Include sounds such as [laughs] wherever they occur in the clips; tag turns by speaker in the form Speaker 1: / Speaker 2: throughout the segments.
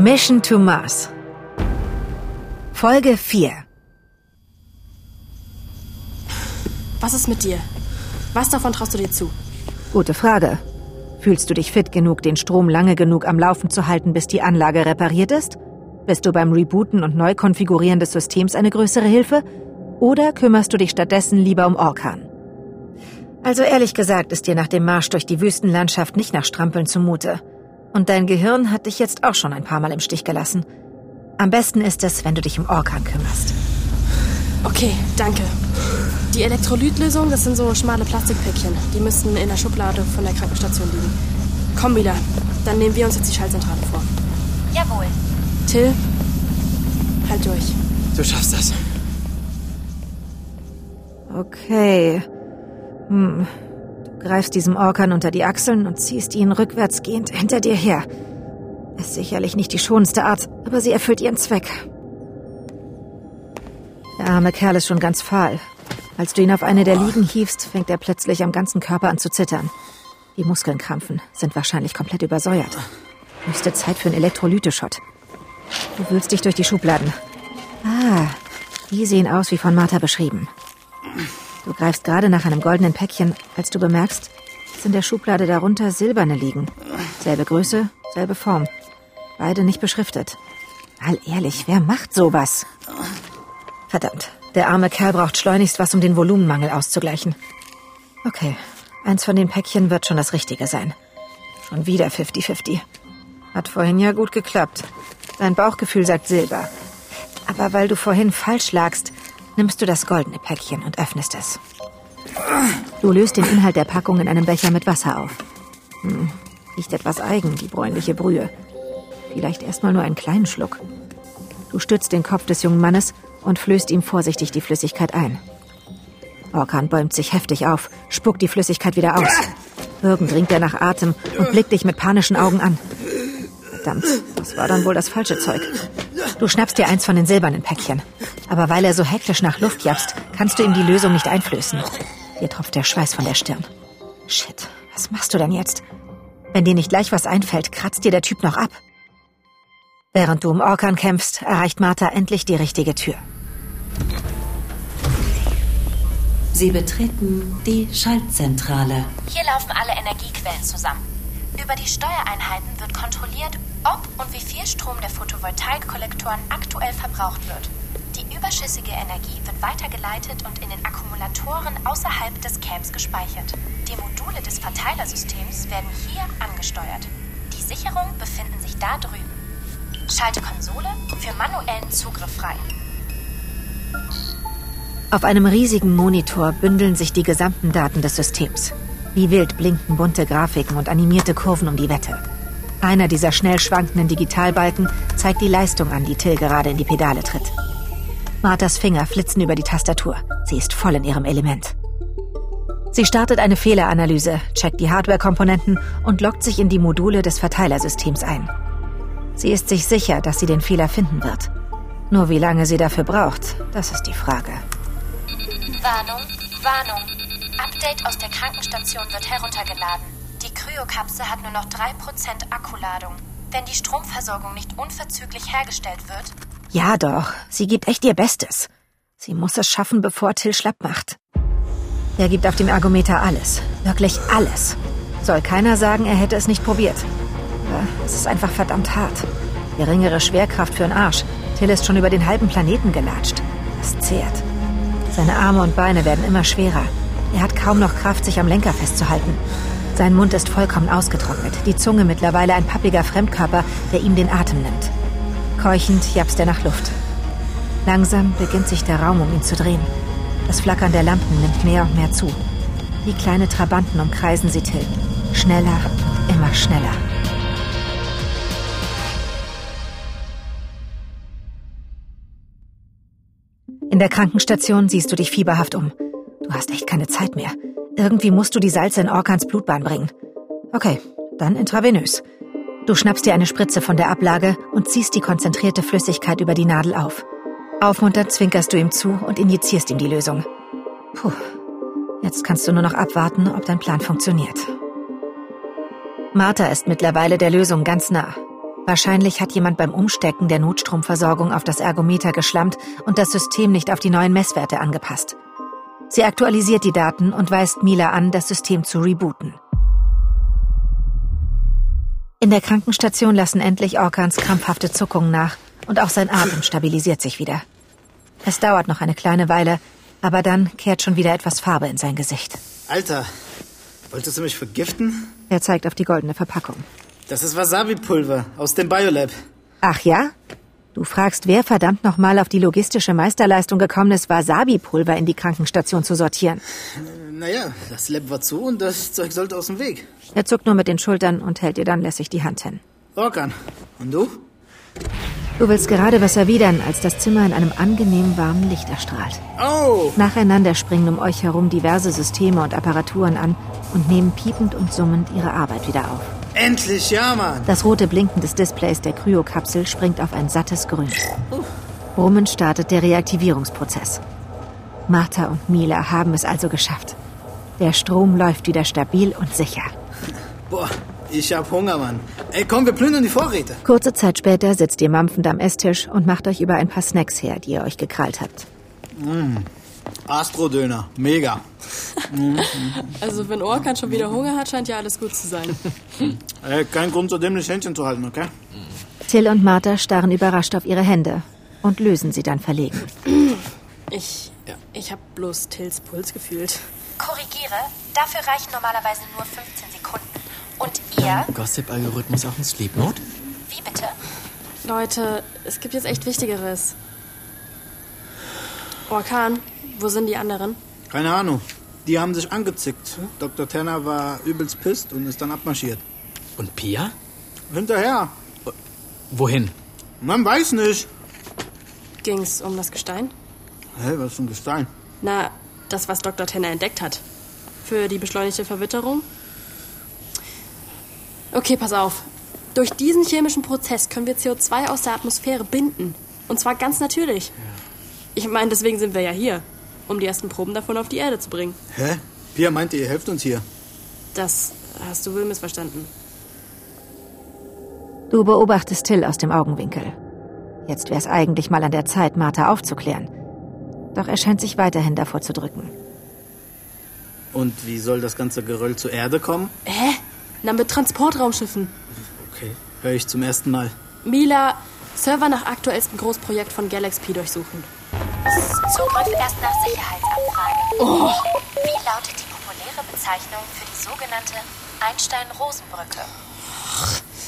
Speaker 1: Mission to Mars. Folge 4.
Speaker 2: Was ist mit dir? Was davon traust du dir zu?
Speaker 1: Gute Frage. Fühlst du dich fit genug, den Strom lange genug am Laufen zu halten, bis die Anlage repariert ist? Bist du beim Rebooten und Neukonfigurieren des Systems eine größere Hilfe? Oder kümmerst du dich stattdessen lieber um Orkan? Also ehrlich gesagt ist dir nach dem Marsch durch die Wüstenlandschaft nicht nach Strampeln zumute. Und dein Gehirn hat dich jetzt auch schon ein paar Mal im Stich gelassen. Am besten ist es, wenn du dich um Orkan kümmerst.
Speaker 2: Okay, danke. Die Elektrolytlösung, das sind so schmale Plastikpäckchen. Die müssten in der Schublade von der Krankenstation liegen. Komm wieder. Dann nehmen wir uns jetzt die Schaltzentrale vor.
Speaker 3: Jawohl.
Speaker 2: Till, halt durch.
Speaker 4: Du schaffst das.
Speaker 1: Okay. Hm. Greifst diesem Orkan unter die Achseln und ziehst ihn rückwärtsgehend hinter dir her. Ist sicherlich nicht die schonendste Art, aber sie erfüllt ihren Zweck. Der arme Kerl ist schon ganz fahl. Als du ihn auf eine der Liegen hiefst, fängt er plötzlich am ganzen Körper an zu zittern. Die Muskeln krampfen, sind wahrscheinlich komplett übersäuert. Höchste Zeit für einen Elektrolyteschott. Du wühlst dich durch die Schubladen. Ah, die sehen aus wie von Martha beschrieben. Du greifst gerade nach einem goldenen Päckchen, als du bemerkst, dass in der Schublade darunter silberne liegen. Selbe Größe, selbe Form. Beide nicht beschriftet. Mal ehrlich, wer macht sowas? Verdammt, der arme Kerl braucht schleunigst was, um den Volumenmangel auszugleichen. Okay, eins von den Päckchen wird schon das Richtige sein. Schon wieder 50-50. Hat vorhin ja gut geklappt. Dein Bauchgefühl sagt Silber. Aber weil du vorhin falsch lagst, nimmst du das goldene Päckchen und öffnest es. Du löst den Inhalt der Packung in einem Becher mit Wasser auf. Hm, riecht etwas eigen, die bräunliche Brühe. Vielleicht erstmal nur einen kleinen Schluck. Du stützt den Kopf des jungen Mannes und flößt ihm vorsichtig die Flüssigkeit ein. Orkan bäumt sich heftig auf, spuckt die Flüssigkeit wieder aus. Irgend ringt er nach Atem und blickt dich mit panischen Augen an. Verdammt, das war dann wohl das falsche Zeug. Du schnappst dir eins von den silbernen Päckchen. Aber weil er so hektisch nach Luft japst, kannst du ihm die Lösung nicht einflößen. Dir tropft der Schweiß von der Stirn. Shit, was machst du denn jetzt? Wenn dir nicht gleich was einfällt, kratzt dir der Typ noch ab. Während du um Orkan kämpfst, erreicht Martha endlich die richtige Tür.
Speaker 5: Sie betreten die Schaltzentrale.
Speaker 3: Hier laufen alle Energiequellen zusammen. Über die Steuereinheiten wird kontrolliert, ob und wie viel Strom der Photovoltaikkollektoren aktuell verbraucht wird. Die überschüssige Energie wird weitergeleitet und in den Akkumulatoren außerhalb des Camps gespeichert. Die Module des Verteilersystems werden hier angesteuert. Die Sicherungen befinden sich da drüben. Schalte Konsole für manuellen Zugriff frei.
Speaker 1: Auf einem riesigen Monitor bündeln sich die gesamten Daten des Systems. Wie wild blinken bunte Grafiken und animierte Kurven um die Wette. Einer dieser schnell schwankenden Digitalbalken zeigt die Leistung an, die Till gerade in die Pedale tritt. Marthas Finger flitzen über die Tastatur. Sie ist voll in ihrem Element. Sie startet eine Fehleranalyse, checkt die Hardware-Komponenten und loggt sich in die Module des Verteilersystems ein. Sie ist sich sicher, dass sie den Fehler finden wird. Nur wie lange sie dafür braucht, das ist die Frage.
Speaker 3: Warnung, Warnung. Update aus der Krankenstation wird heruntergeladen. Die Kryokapsel hat nur noch 3% Akkuladung. Wenn die Stromversorgung nicht unverzüglich hergestellt wird.
Speaker 1: Ja doch, sie gibt echt ihr Bestes. Sie muss es schaffen, bevor Till schlapp macht. Er gibt auf dem Ergometer alles. Wirklich alles. Soll keiner sagen, er hätte es nicht probiert. Aber es ist einfach verdammt hart. Geringere Schwerkraft für den Arsch. Till ist schon über den halben Planeten gelatscht. Es zehrt. Seine Arme und Beine werden immer schwerer. Er hat kaum noch Kraft, sich am Lenker festzuhalten. Sein Mund ist vollkommen ausgetrocknet, die Zunge mittlerweile ein pappiger Fremdkörper, der ihm den Atem nimmt. Keuchend japst er nach Luft. Langsam beginnt sich der Raum um ihn zu drehen. Das Flackern der Lampen nimmt mehr und mehr zu. Wie kleine Trabanten umkreisen sie Till. Schneller, immer schneller. In der Krankenstation siehst du dich fieberhaft um. Du hast echt keine Zeit mehr. Irgendwie musst du die Salze in Orkans Blutbahn bringen. Okay, dann intravenös. Du schnappst dir eine Spritze von der Ablage und ziehst die konzentrierte Flüssigkeit über die Nadel auf. Aufmunternd zwinkerst du ihm zu und injizierst ihm die Lösung. Puh, jetzt kannst du nur noch abwarten, ob dein Plan funktioniert. Martha ist mittlerweile der Lösung ganz nah. Wahrscheinlich hat jemand beim Umstecken der Notstromversorgung auf das Ergometer geschlammt und das System nicht auf die neuen Messwerte angepasst. Sie aktualisiert die Daten und weist Mila an, das System zu rebooten. In der Krankenstation lassen endlich Orkans krampfhafte Zuckungen nach und auch sein Atem stabilisiert sich wieder. Es dauert noch eine kleine Weile, aber dann kehrt schon wieder etwas Farbe in sein Gesicht.
Speaker 4: Alter, wolltest du mich vergiften?
Speaker 1: Er zeigt auf die goldene Verpackung.
Speaker 4: Das ist Wasabi-Pulver aus dem Biolab.
Speaker 1: Ach ja? Du fragst, wer verdammt nochmal auf die logistische Meisterleistung gekommen ist, Wasabi-Pulver in die Krankenstation zu sortieren.
Speaker 4: Naja, das Lab war zu und das Zeug sollte aus dem Weg.
Speaker 1: Er zuckt nur mit den Schultern und hält dir dann lässig die Hand hin.
Speaker 4: Orkan. Und du?
Speaker 1: Du willst gerade was erwidern, als das Zimmer in einem angenehm warmen Licht erstrahlt.
Speaker 4: Oh!
Speaker 1: Nacheinander springen um euch herum diverse Systeme und Apparaturen an und nehmen piepend und summend ihre Arbeit wieder auf.
Speaker 4: Endlich, ja, Mann!
Speaker 1: Das rote Blinken des Displays der Kryokapsel springt auf ein sattes Grün. Brummend startet der Reaktivierungsprozess. Martha und Mila haben es also geschafft. Der Strom läuft wieder stabil und sicher.
Speaker 4: Boah, ich hab Hunger, Mann. Ey, komm, wir plündern die Vorräte.
Speaker 1: Kurze Zeit später sitzt ihr mampfend am Esstisch und macht euch über ein paar Snacks her, die ihr euch gekrallt habt.
Speaker 4: Astrodöner, mega. [laughs]
Speaker 2: Also wenn Orkan schon wieder Hunger hat, scheint ja alles gut zu sein.
Speaker 4: Ey, kein Grund, so dämlich Händchen zu halten, okay?
Speaker 1: Till und Martha starren überrascht auf ihre Hände und lösen sie dann verlegen.
Speaker 2: Ich, ich habe bloß Tills Puls gefühlt.
Speaker 3: Korrigiere, dafür reichen normalerweise nur 15 Sekunden. Und ihr,
Speaker 6: Gossip-Algorithmus auch in Sleep Mode?
Speaker 3: wie bitte?
Speaker 2: Leute, es gibt jetzt echt Wichtigeres. Orkan, wo sind die anderen?
Speaker 4: Keine Ahnung. Die haben sich angezickt. Dr. Tanner war übelst pisst und ist dann abmarschiert.
Speaker 6: Und Pia?
Speaker 4: Hinterher.
Speaker 6: Wohin?
Speaker 4: Man weiß nicht.
Speaker 2: Ging's um das Gestein?
Speaker 4: Hä, was für ein Gestein?
Speaker 2: Na, das, was Dr. Tenner entdeckt hat. Für die beschleunigte Verwitterung? Okay, pass auf. Durch diesen chemischen Prozess können wir CO2 aus der Atmosphäre binden. Und zwar ganz natürlich. Ich meine, deswegen sind wir ja hier. Um die ersten Proben davon auf die Erde zu bringen.
Speaker 4: Hä? Pia meinte, ihr helft uns hier.
Speaker 2: Das hast du wohl missverstanden.
Speaker 1: Du beobachtest Till aus dem Augenwinkel. Jetzt wäre es eigentlich mal an der Zeit, Martha aufzuklären. Doch er scheint sich weiterhin davor zu drücken.
Speaker 4: Und wie soll das ganze Geröll zur Erde kommen?
Speaker 2: Hä? Na, mit Transportraumschiffen.
Speaker 4: Okay, höre ich zum ersten Mal.
Speaker 2: Mila, Server nach aktuellstem Großprojekt von Galaxy durchsuchen.
Speaker 3: Zugriff erst nach Sicherheitsanfrage. Wie lautet die populäre Bezeichnung für die sogenannte Einstein-Rosen-Brücke?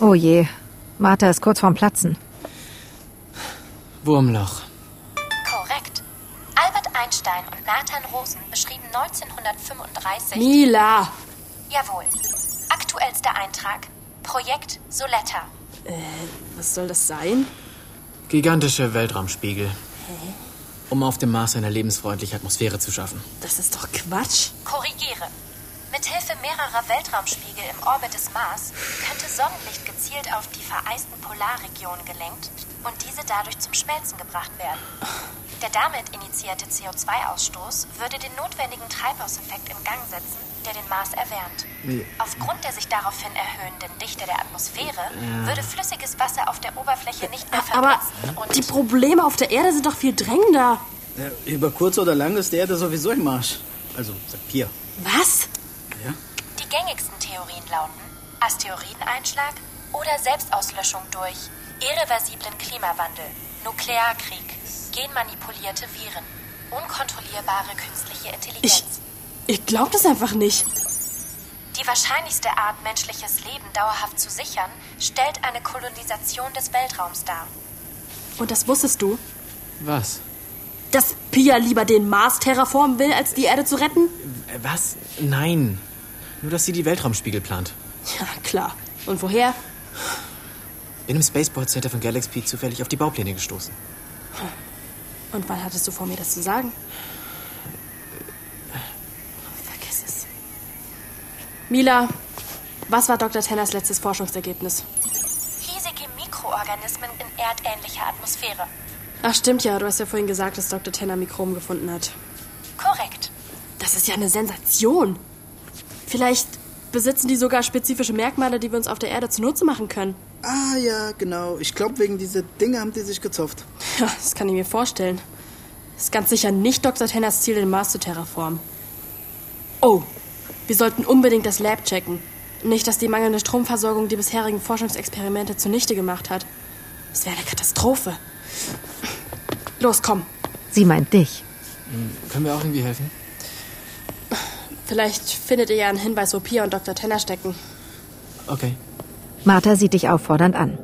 Speaker 1: Oh je, Martha ist kurz vorm Platzen.
Speaker 6: Wurmloch.
Speaker 3: Korrekt. Albert Einstein und Nathan Rosen beschrieben 1935.
Speaker 2: Mila!
Speaker 3: Jawohl. Aktuellster Eintrag. Projekt Soletta.
Speaker 2: Was soll das sein?
Speaker 6: Gigantische Weltraumspiegel. Um auf dem Mars eine lebensfreundliche Atmosphäre zu schaffen.
Speaker 2: Das ist doch Quatsch.
Speaker 3: Korrigiere. Mithilfe mehrerer Weltraumspiegel im Orbit des Mars könnte Sonnenlicht gezielt auf die vereisten Polarregionen gelenkt und diese dadurch zum Schmelzen gebracht werden. Der damit initiierte CO2-Ausstoß würde den notwendigen Treibhauseffekt in Gang setzen, der den Mars erwärmt. Aufgrund der sich daraufhin erhöhenden Dichte der Atmosphäre würde flüssiges Wasser auf der Oberfläche nicht mehr
Speaker 2: Aber
Speaker 3: verblitzen und
Speaker 2: die Probleme auf der Erde sind doch viel drängender.
Speaker 4: Ja, über kurz oder lang ist die Erde sowieso im Marsch. Also, sagt Pia.
Speaker 2: Was?
Speaker 4: Ja?
Speaker 3: Die gängigsten Theorien lauten Asteroideneinschlag oder Selbstauslöschung durch irreversiblen Klimawandel, Nuklearkrieg, genmanipulierte Viren, unkontrollierbare künstliche Intelligenz.
Speaker 2: Ich, ich glaub das einfach nicht.
Speaker 3: Die wahrscheinlichste Art, menschliches Leben dauerhaft zu sichern, stellt eine Kolonisation des Weltraums dar.
Speaker 2: Und das wusstest du?
Speaker 6: Was?
Speaker 2: Dass Pia lieber den Mars terraformen will, als die Erde zu retten?
Speaker 6: Äh, Was? Nein. Nur, dass sie die Weltraumspiegel plant.
Speaker 2: Ja, klar. Und woher?
Speaker 6: Bin im Spaceport Center von Galaxy zufällig auf die Baupläne gestoßen.
Speaker 2: Und wann hattest du vor mir das zu sagen? Vergiss es. Mila, was war Dr. Tenners letztes Forschungsergebnis?
Speaker 3: Hiesige Mikroorganismen in erdähnlicher Atmosphäre.
Speaker 2: Ach, stimmt ja. Du hast ja vorhin gesagt, dass Dr. Tenner Mikroben gefunden hat.
Speaker 3: Korrekt.
Speaker 2: Das ist ja eine Sensation. Vielleicht besitzen die sogar spezifische Merkmale, die wir uns auf der Erde zunutze machen können.
Speaker 4: Ah ja, genau. Ich glaube, wegen dieser Dinge haben die sich gezopft.
Speaker 2: Ja, das kann ich mir vorstellen. Das ist ganz sicher nicht Dr. Tenners Ziel, den Mars zu terraformen. Oh, wir sollten unbedingt das Lab checken. Nicht, dass die mangelnde Stromversorgung die bisherigen Forschungsexperimente zunichte gemacht hat. Das wäre eine Katastrophe. Los, komm.
Speaker 1: Sie meint dich.
Speaker 6: Können wir auch irgendwie helfen?
Speaker 2: Vielleicht findet ihr ja einen Hinweis, wo Pia und Dr. Tenner stecken.
Speaker 6: Okay.
Speaker 1: Martha sieht dich auffordernd an.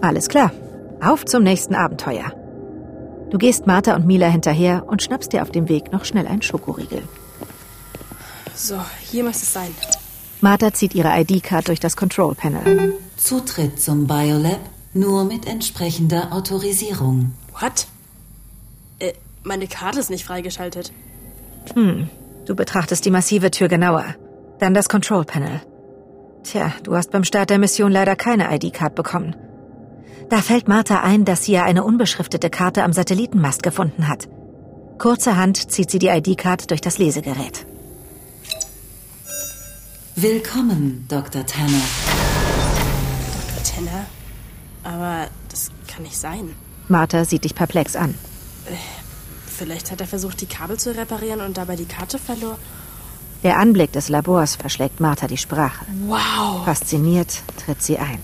Speaker 1: Alles klar. Auf zum nächsten Abenteuer. Du gehst Martha und Mila hinterher und schnappst dir auf dem Weg noch schnell einen Schokoriegel.
Speaker 2: So, hier muss es sein.
Speaker 1: Martha zieht ihre ID-Card durch das Control Panel.
Speaker 5: Zutritt zum Biolab nur mit entsprechender Autorisierung.
Speaker 2: What? Äh, meine Karte ist nicht freigeschaltet.
Speaker 1: Du betrachtest die massive Tür genauer. Dann das Control Panel. Tja, du hast beim Start der Mission leider keine ID-Card bekommen. Da fällt Martha ein, dass sie ja eine unbeschriftete Karte am Satellitenmast gefunden hat. Kurzerhand zieht sie die ID-Card durch das Lesegerät.
Speaker 5: Willkommen, Dr. Tanner.
Speaker 2: Dr. Tenner? Aber das kann nicht sein.
Speaker 1: Martha sieht dich perplex an.
Speaker 2: Vielleicht hat er versucht, die Kabel zu reparieren und dabei die Karte verloren.
Speaker 1: Der Anblick des Labors verschlägt Martha die Sprache.
Speaker 2: Wow.
Speaker 1: Fasziniert tritt sie ein.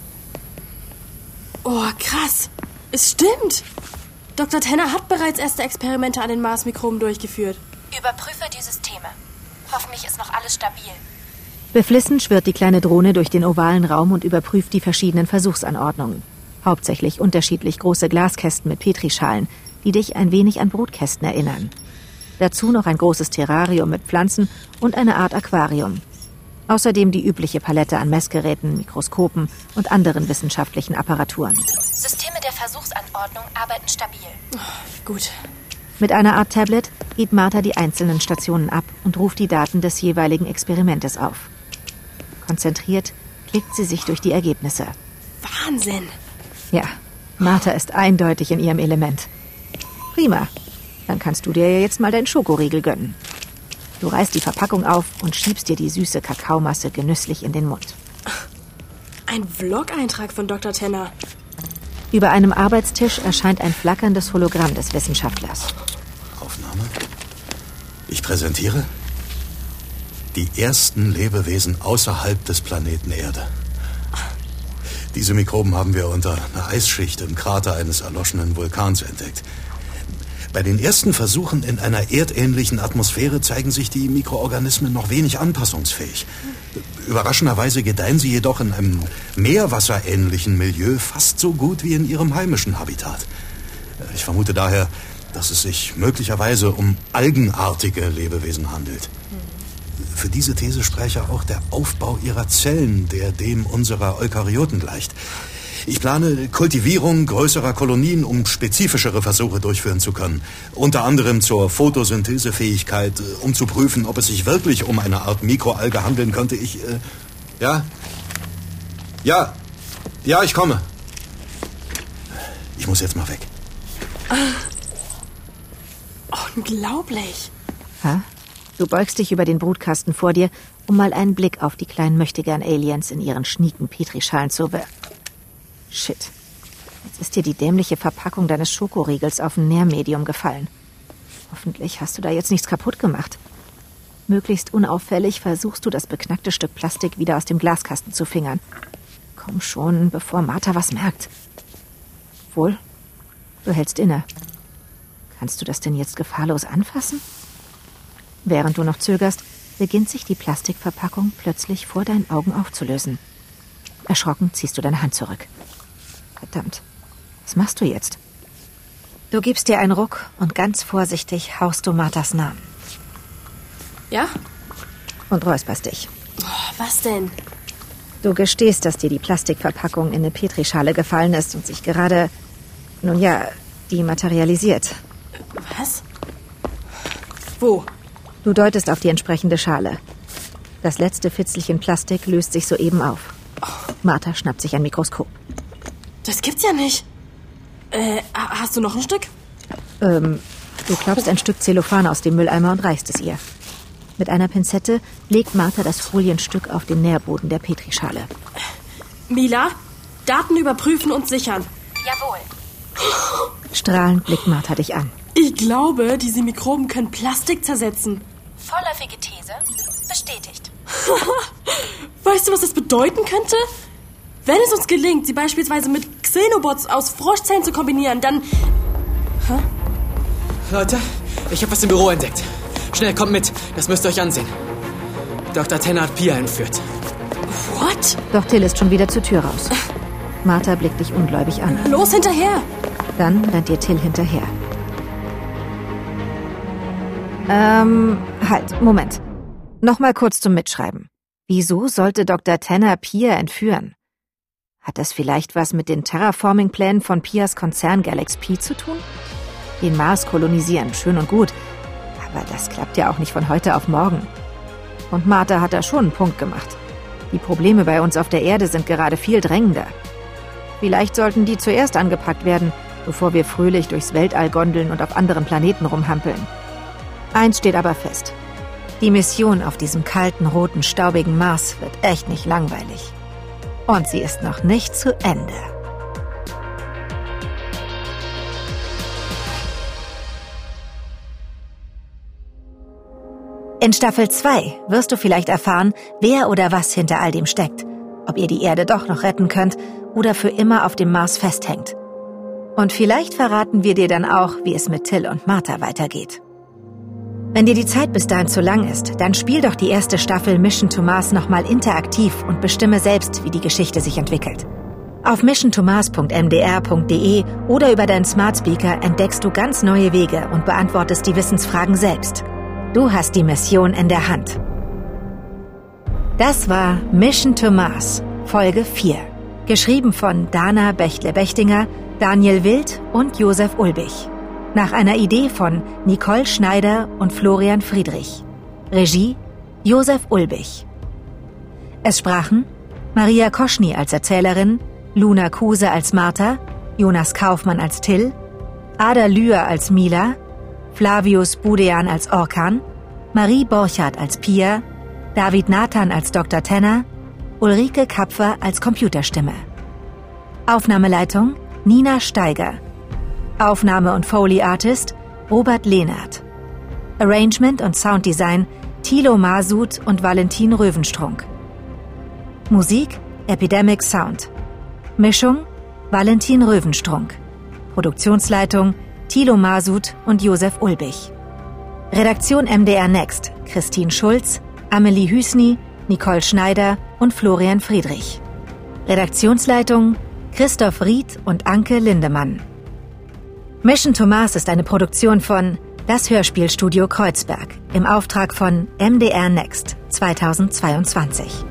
Speaker 2: Oh, krass. Es stimmt. Dr. Tenner hat bereits erste Experimente an den Marsmikroben durchgeführt.
Speaker 3: Überprüfe die Systeme. Hoffentlich ist noch alles stabil.
Speaker 1: Beflissen schwirrt die kleine Drohne durch den ovalen Raum und überprüft die verschiedenen Versuchsanordnungen. Hauptsächlich unterschiedlich große Glaskästen mit Petrischalen, die dich ein wenig an Brutkästen erinnern. Dazu noch ein großes Terrarium mit Pflanzen und eine Art Aquarium. Außerdem die übliche Palette an Messgeräten, Mikroskopen und anderen wissenschaftlichen Apparaturen.
Speaker 3: Systeme der Versuchsanordnung arbeiten stabil.
Speaker 2: Gut.
Speaker 1: Mit einer Art Tablet geht Martha die einzelnen Stationen ab und ruft die Daten des jeweiligen Experimentes auf. Konzentriert klickt sie sich durch die Ergebnisse.
Speaker 2: Wahnsinn.
Speaker 1: Ja, Martha ist eindeutig in ihrem Element. Prima. Dann kannst du dir ja jetzt mal deinen Schokoriegel gönnen. Du reißt die Verpackung auf und schiebst dir die süße Kakaomasse genüsslich in den Mund.
Speaker 2: Ein Vlog-Eintrag von Dr. Tenner.
Speaker 1: Über einem Arbeitstisch erscheint ein flackerndes Hologramm des Wissenschaftlers.
Speaker 7: Aufnahme. Ich präsentiere die ersten Lebewesen außerhalb des Planeten Erde. Diese Mikroben haben wir unter einer Eisschicht im Krater eines erloschenen Vulkans entdeckt. Bei den ersten Versuchen in einer erdähnlichen Atmosphäre zeigen sich die Mikroorganismen noch wenig anpassungsfähig. Überraschenderweise gedeihen sie jedoch in einem meerwasserähnlichen Milieu fast so gut wie in ihrem heimischen Habitat. Ich vermute daher, dass es sich möglicherweise um algenartige Lebewesen handelt. Für diese These spräche auch der Aufbau ihrer Zellen, der dem unserer Eukaryoten gleicht. Ich plane Kultivierung größerer Kolonien, um spezifischere Versuche durchführen zu können. Unter anderem zur Photosynthesefähigkeit, äh, um zu prüfen, ob es sich wirklich um eine Art Mikroalge handeln könnte. Ich, äh, ja? Ja. Ja, ich komme. Ich muss jetzt mal weg.
Speaker 2: Unglaublich.
Speaker 1: Ha? Du beugst dich über den Brutkasten vor dir, um mal einen Blick auf die kleinen möchtegern Aliens in ihren schnieken Petrischalen zu werfen. Shit. Jetzt ist dir die dämliche Verpackung deines Schokoriegels auf ein Nährmedium gefallen. Hoffentlich hast du da jetzt nichts kaputt gemacht. Möglichst unauffällig versuchst du das beknackte Stück Plastik wieder aus dem Glaskasten zu fingern. Komm schon, bevor Martha was merkt. Wohl, du hältst inne. Kannst du das denn jetzt gefahrlos anfassen? Während du noch zögerst, beginnt sich die Plastikverpackung plötzlich vor deinen Augen aufzulösen. Erschrocken ziehst du deine Hand zurück. Verdammt, was machst du jetzt? Du gibst dir einen Ruck und ganz vorsichtig haust du Marthas Namen
Speaker 2: Ja?
Speaker 1: und räusperst dich.
Speaker 2: Oh, was denn?
Speaker 1: Du gestehst, dass dir die Plastikverpackung in eine Petrischale gefallen ist und sich gerade, nun ja, dematerialisiert.
Speaker 2: Was? Wo?
Speaker 1: Du deutest auf die entsprechende Schale. Das letzte Fitzelchen Plastik löst sich soeben auf. Martha schnappt sich ein Mikroskop.
Speaker 2: Das gibt's ja nicht. Äh, ha- hast du noch ein Stück?
Speaker 1: Ähm, du klappst ein Stück Zellophan aus dem Mülleimer und reichst es ihr. Mit einer Pinzette legt Martha das Folienstück auf den Nährboden der Petrischale.
Speaker 2: Mila, Daten überprüfen und sichern.
Speaker 3: Jawohl.
Speaker 1: Strahlend blickt Martha dich an.
Speaker 2: Ich glaube, diese Mikroben können Plastik zersetzen.
Speaker 3: Vorläufige These bestätigt. [laughs]
Speaker 2: Weißt du, was das bedeuten könnte? Wenn es uns gelingt, sie beispielsweise mit Xenobots aus Froschzellen zu kombinieren, dann...
Speaker 6: Leute, ich habe was im Büro entdeckt. Schnell, kommt mit. Das müsst ihr euch ansehen. Dr. Tanner hat Pia entführt.
Speaker 2: What?
Speaker 1: Doch Till ist schon wieder zur Tür raus. Martha blickt dich ungläubig an.
Speaker 2: Los hinterher!
Speaker 1: Dann rennt ihr Till hinterher. Ähm, halt, Moment. Nochmal kurz zum Mitschreiben. Wieso sollte Dr. Tanner Pia entführen? Hat das vielleicht was mit den Terraforming-Plänen von Pias Konzern Galaxy zu tun? Den Mars kolonisieren, schön und gut. Aber das klappt ja auch nicht von heute auf morgen. Und Martha hat da schon einen Punkt gemacht. Die Probleme bei uns auf der Erde sind gerade viel drängender. Vielleicht sollten die zuerst angepackt werden, bevor wir fröhlich durchs Weltall gondeln und auf anderen Planeten rumhampeln. Eins steht aber fest. Die Mission auf diesem kalten, roten, staubigen Mars wird echt nicht langweilig. Und sie ist noch nicht zu Ende. In Staffel 2 wirst du vielleicht erfahren, wer oder was hinter all dem steckt, ob ihr die Erde doch noch retten könnt oder für immer auf dem Mars festhängt. Und vielleicht verraten wir dir dann auch, wie es mit Till und Martha weitergeht. Wenn dir die Zeit bis dahin zu lang ist, dann spiel doch die erste Staffel Mission to Mars nochmal interaktiv und bestimme selbst, wie die Geschichte sich entwickelt. Auf missiontomars.mdr.de oder über deinen Smart Speaker entdeckst du ganz neue Wege und beantwortest die Wissensfragen selbst. Du hast die Mission in der Hand. Das war Mission to Mars, Folge 4. Geschrieben von Dana Bechtle-Bechtinger, Daniel Wild und Josef Ulbich. Nach einer Idee von Nicole Schneider und Florian Friedrich. Regie Josef Ulbich. Es sprachen Maria Koschny als Erzählerin, Luna Kuse als Martha, Jonas Kaufmann als Till, Ada Lühr als Mila, Flavius Budean als Orkan, Marie Borchardt als Pia, David Nathan als Dr. Tenner, Ulrike Kapfer als Computerstimme. Aufnahmeleitung Nina Steiger. Aufnahme und Foley Artist Robert Lehnert. Arrangement und Sounddesign Thilo Masud und Valentin Röwenstrunk. Musik Epidemic Sound. Mischung Valentin Röwenstrunk. Produktionsleitung Thilo Masud und Josef Ulbich. Redaktion MDR Next Christine Schulz, Amelie Hüsny, Nicole Schneider und Florian Friedrich. Redaktionsleitung Christoph Ried und Anke Lindemann. Mission to Mars ist eine Produktion von Das Hörspielstudio Kreuzberg im Auftrag von MDR Next 2022.